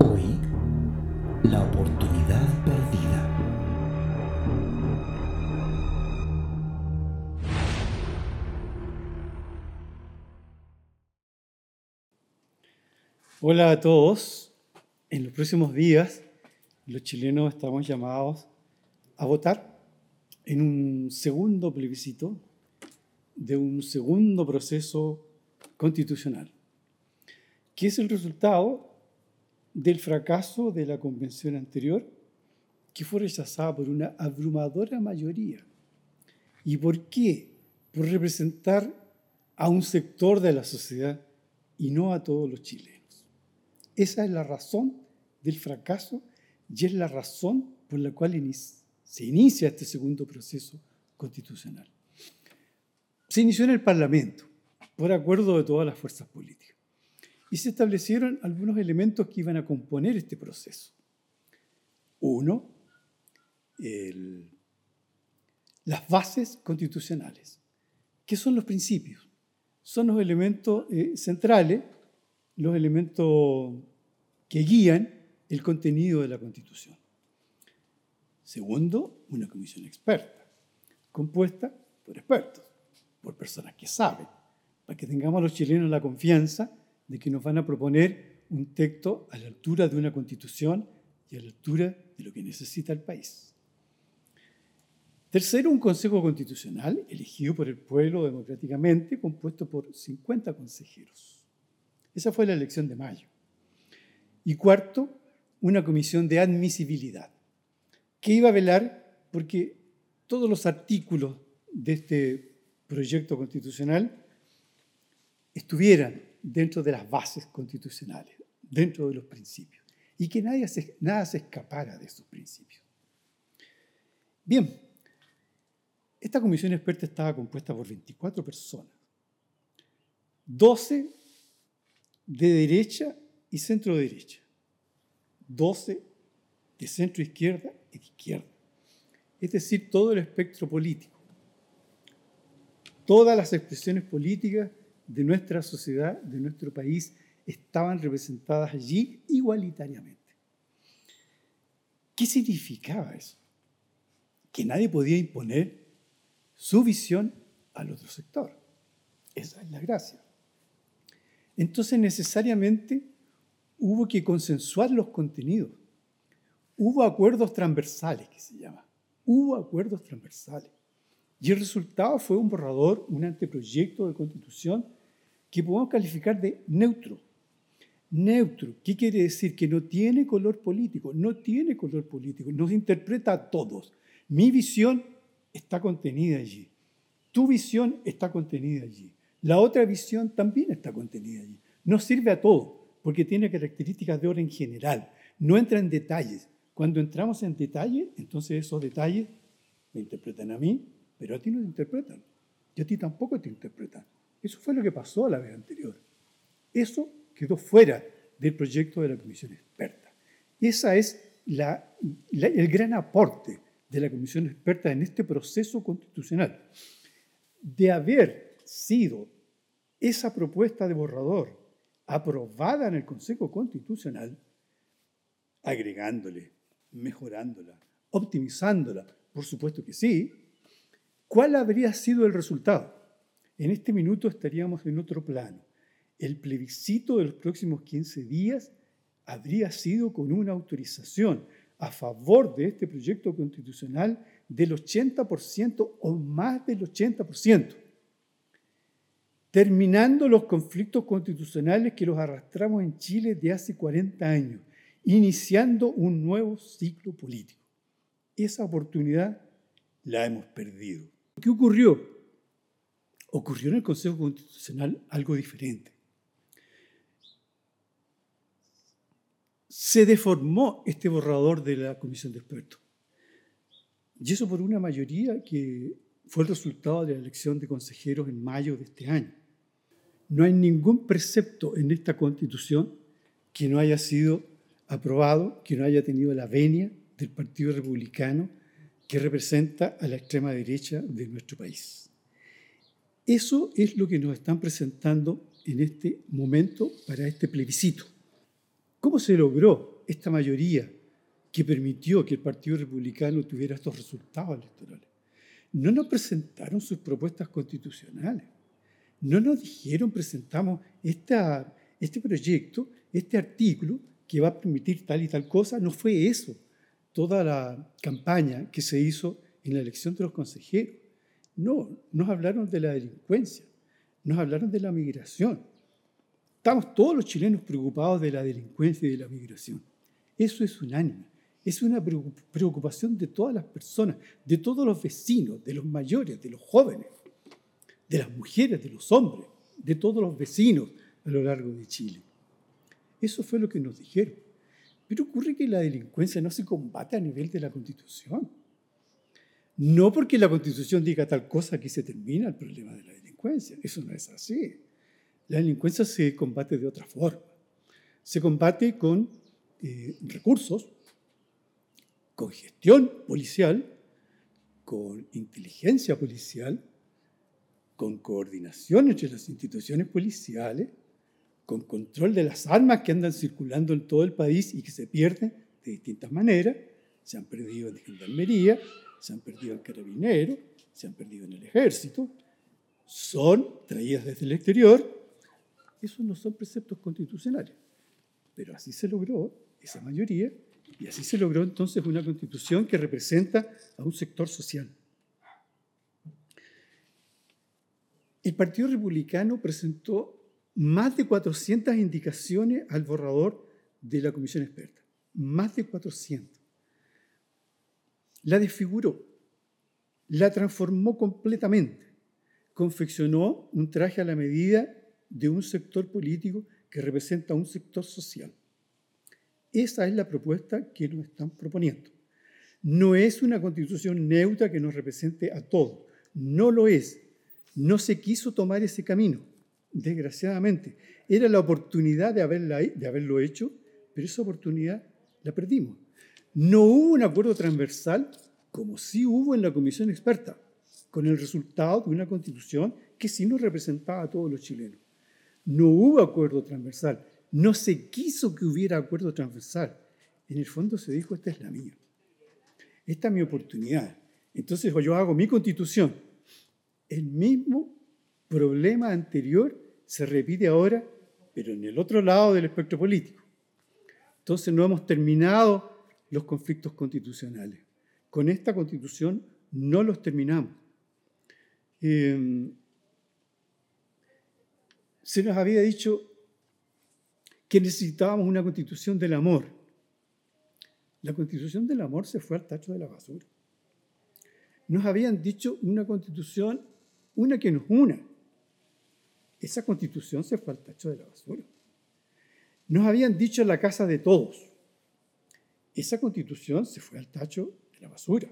Hoy, la oportunidad perdida. Hola a todos. En los próximos días, los chilenos estamos llamados a votar en un segundo plebiscito de un segundo proceso constitucional, que es el resultado del fracaso de la convención anterior, que fue rechazada por una abrumadora mayoría. ¿Y por qué? Por representar a un sector de la sociedad y no a todos los chilenos. Esa es la razón del fracaso y es la razón por la cual se inicia este segundo proceso constitucional. Se inició en el Parlamento, por acuerdo de todas las fuerzas políticas, y se establecieron algunos elementos que iban a componer este proceso. Uno, las bases constitucionales. ¿Qué son los principios? Son los elementos eh, centrales, los elementos que guían el contenido de la Constitución. Segundo, una comisión experta, compuesta por expertos, por personas que saben, para que tengamos los chilenos la confianza de que nos van a proponer un texto a la altura de una constitución y a la altura de lo que necesita el país. Tercero, un Consejo Constitucional elegido por el pueblo democráticamente, compuesto por 50 consejeros. Esa fue la elección de mayo. Y cuarto, una comisión de admisibilidad, que iba a velar porque todos los artículos de este proyecto constitucional estuvieran dentro de las bases constitucionales, dentro de los principios, y que nadie nada se escapara de esos principios. Bien, esta comisión experta estaba compuesta por 24 personas, 12 de derecha y centro derecha, 12 de centro izquierda y de izquierda. Es decir, todo el espectro político. Todas las expresiones políticas de nuestra sociedad, de nuestro país, estaban representadas allí igualitariamente. ¿Qué significaba eso? Que nadie podía imponer su visión al otro sector. Esa es la gracia. Entonces necesariamente hubo que consensuar los contenidos. Hubo acuerdos transversales, que se llama. Hubo acuerdos transversales. Y el resultado fue un borrador, un anteproyecto de constitución que podemos calificar de neutro. Neutro, ¿qué quiere decir? Que no tiene color político, no tiene color político, nos interpreta a todos. Mi visión está contenida allí, tu visión está contenida allí, la otra visión también está contenida allí. Nos sirve a todos porque tiene características de orden general, no entra en detalles. Cuando entramos en detalles, entonces esos detalles me interpretan a mí, pero a ti no te interpretan. Y a ti tampoco te interpretan. Eso fue lo que pasó la vez anterior. Eso quedó fuera del proyecto de la comisión experta. Y esa es el gran aporte de la comisión experta en este proceso constitucional. De haber sido esa propuesta de borrador aprobada en el Consejo Constitucional, agregándole, mejorándola, optimizándola, por supuesto que sí, ¿cuál habría sido el resultado? En este minuto estaríamos en otro plano. El plebiscito de los próximos 15 días habría sido con una autorización a favor de este proyecto constitucional del 80% o más del 80% terminando los conflictos constitucionales que los arrastramos en Chile de hace 40 años, iniciando un nuevo ciclo político. Esa oportunidad la hemos perdido. ¿Qué ocurrió? Ocurrió en el Consejo Constitucional algo diferente. Se deformó este borrador de la Comisión de Expertos. Y eso por una mayoría que fue el resultado de la elección de consejeros en mayo de este año. No hay ningún precepto en esta constitución que no haya sido aprobado, que no haya tenido la venia del Partido Republicano que representa a la extrema derecha de nuestro país. Eso es lo que nos están presentando en este momento para este plebiscito. ¿Cómo se logró esta mayoría que permitió que el Partido Republicano tuviera estos resultados electorales? No nos presentaron sus propuestas constitucionales no nos dijeron, presentamos este proyecto, este artículo que va a permitir tal y tal cosa, no fue eso. Toda la campaña que se hizo en la elección de los consejeros. No, nos hablaron de la delincuencia, nos hablaron de la migración. Estamos todos los chilenos preocupados de la delincuencia y de la migración. Eso es unánime. Es una preocupación de todas las personas, de todos los vecinos, de los mayores, de los jóvenes, de las mujeres, de los hombres, de todos los vecinos a lo largo de Chile. Eso fue lo que nos dijeron. Pero ocurre que la delincuencia no se combate a nivel de la Constitución. No porque la Constitución diga tal cosa que se termina el problema de la delincuencia. Eso no es así. La delincuencia se combate de otra forma. Se combate con eh, recursos, con gestión policial, con inteligencia policial, con coordinación entre las instituciones policiales, con control de las armas que andan circulando en todo el país y que se pierden de distintas maneras. Se han perdido en gendarmería, se han perdido en carabineros, se han perdido en el ejército, son traídas desde el exterior. Esos no son preceptos constitucionales, pero así se logró esa mayoría y así se logró entonces una constitución que representa a un sector social. El Partido Republicano presentó más de 400 indicaciones al borrador de la comisión experta. Más de 400. La desfiguró, la transformó completamente, confeccionó un traje a la medida de un sector político que representa a un sector social. Esa es la propuesta que nos están proponiendo. No es una constitución neutra que nos represente a todos. No lo es. No se quiso tomar ese camino, desgraciadamente. Era la oportunidad de, haberlo hecho, pero esa oportunidad la perdimos. No hubo un acuerdo transversal como sí hubo en la comisión experta, con el resultado de una constitución que sí nos representaba a todos los chilenos. No hubo acuerdo transversal no se quiso que hubiera acuerdo transversal. En el fondo se dijo, esta es la mía. Esta es mi oportunidad. Entonces yo hago mi constitución. El mismo problema anterior se repite ahora, pero en el otro lado del espectro político. Entonces no hemos terminado los conflictos constitucionales. Con esta constitución no los terminamos. Eh, se nos había dicho que necesitábamos una constitución del amor. La constitución del amor se fue al tacho de la basura. Nos habían dicho una constitución, una que nos una. Esa constitución se fue al tacho de la basura. Nos habían dicho la casa de todos. Esa constitución se fue al tacho de la basura.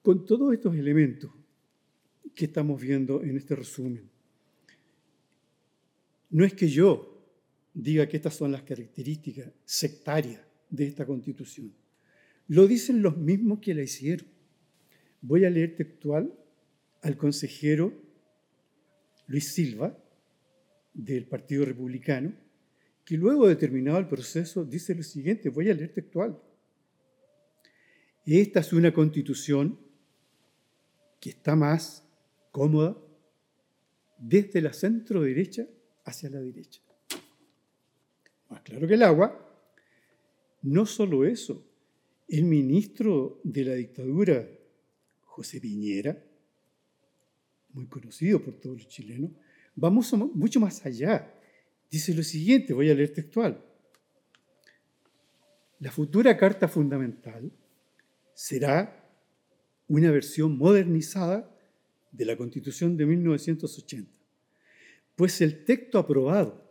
Con todos estos elementos que estamos viendo en este resumen, no es que yo diga que estas son las características sectarias de esta constitución. Lo dicen los mismos que la hicieron. Voy a leer textual al consejero Luis Silva, del Partido Republicano, que luego de terminado el proceso dice lo siguiente, voy a leer textual. Esta es una constitución que está más cómoda desde la centro derecha hacia la derecha más claro que el agua. No solo eso, el ministro de la dictadura, José Piñera, muy conocido por todos los chilenos, va mucho más allá. Dice lo siguiente, voy a leer textual. La futura Carta Fundamental será una versión modernizada de la Constitución de 1980, pues el texto aprobado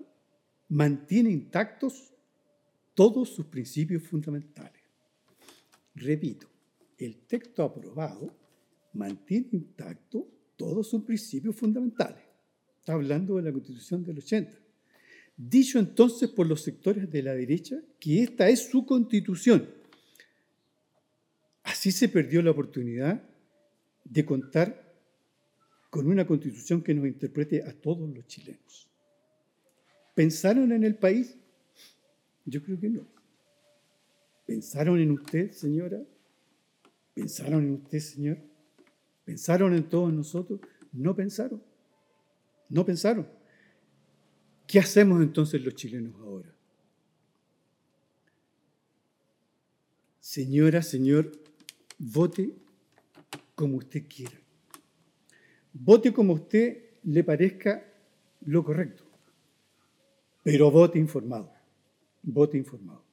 mantiene intactos todos sus principios fundamentales. Repito, el texto aprobado mantiene intacto todos sus principios fundamentales. Está hablando de la Constitución del 80. Dicho entonces por los sectores de la derecha que esta es su constitución. Así se perdió la oportunidad de contar con una constitución que nos interprete a todos los chilenos. ¿Pensaron en el país? Yo creo que no. ¿Pensaron en usted, señora? ¿Pensaron en usted, señor? ¿Pensaron en todos nosotros? No pensaron. No pensaron. ¿Qué hacemos entonces los chilenos ahora? Señora, señor, vote como usted quiera. Vote como a usted le parezca lo correcto, pero vote informado. Vote informado.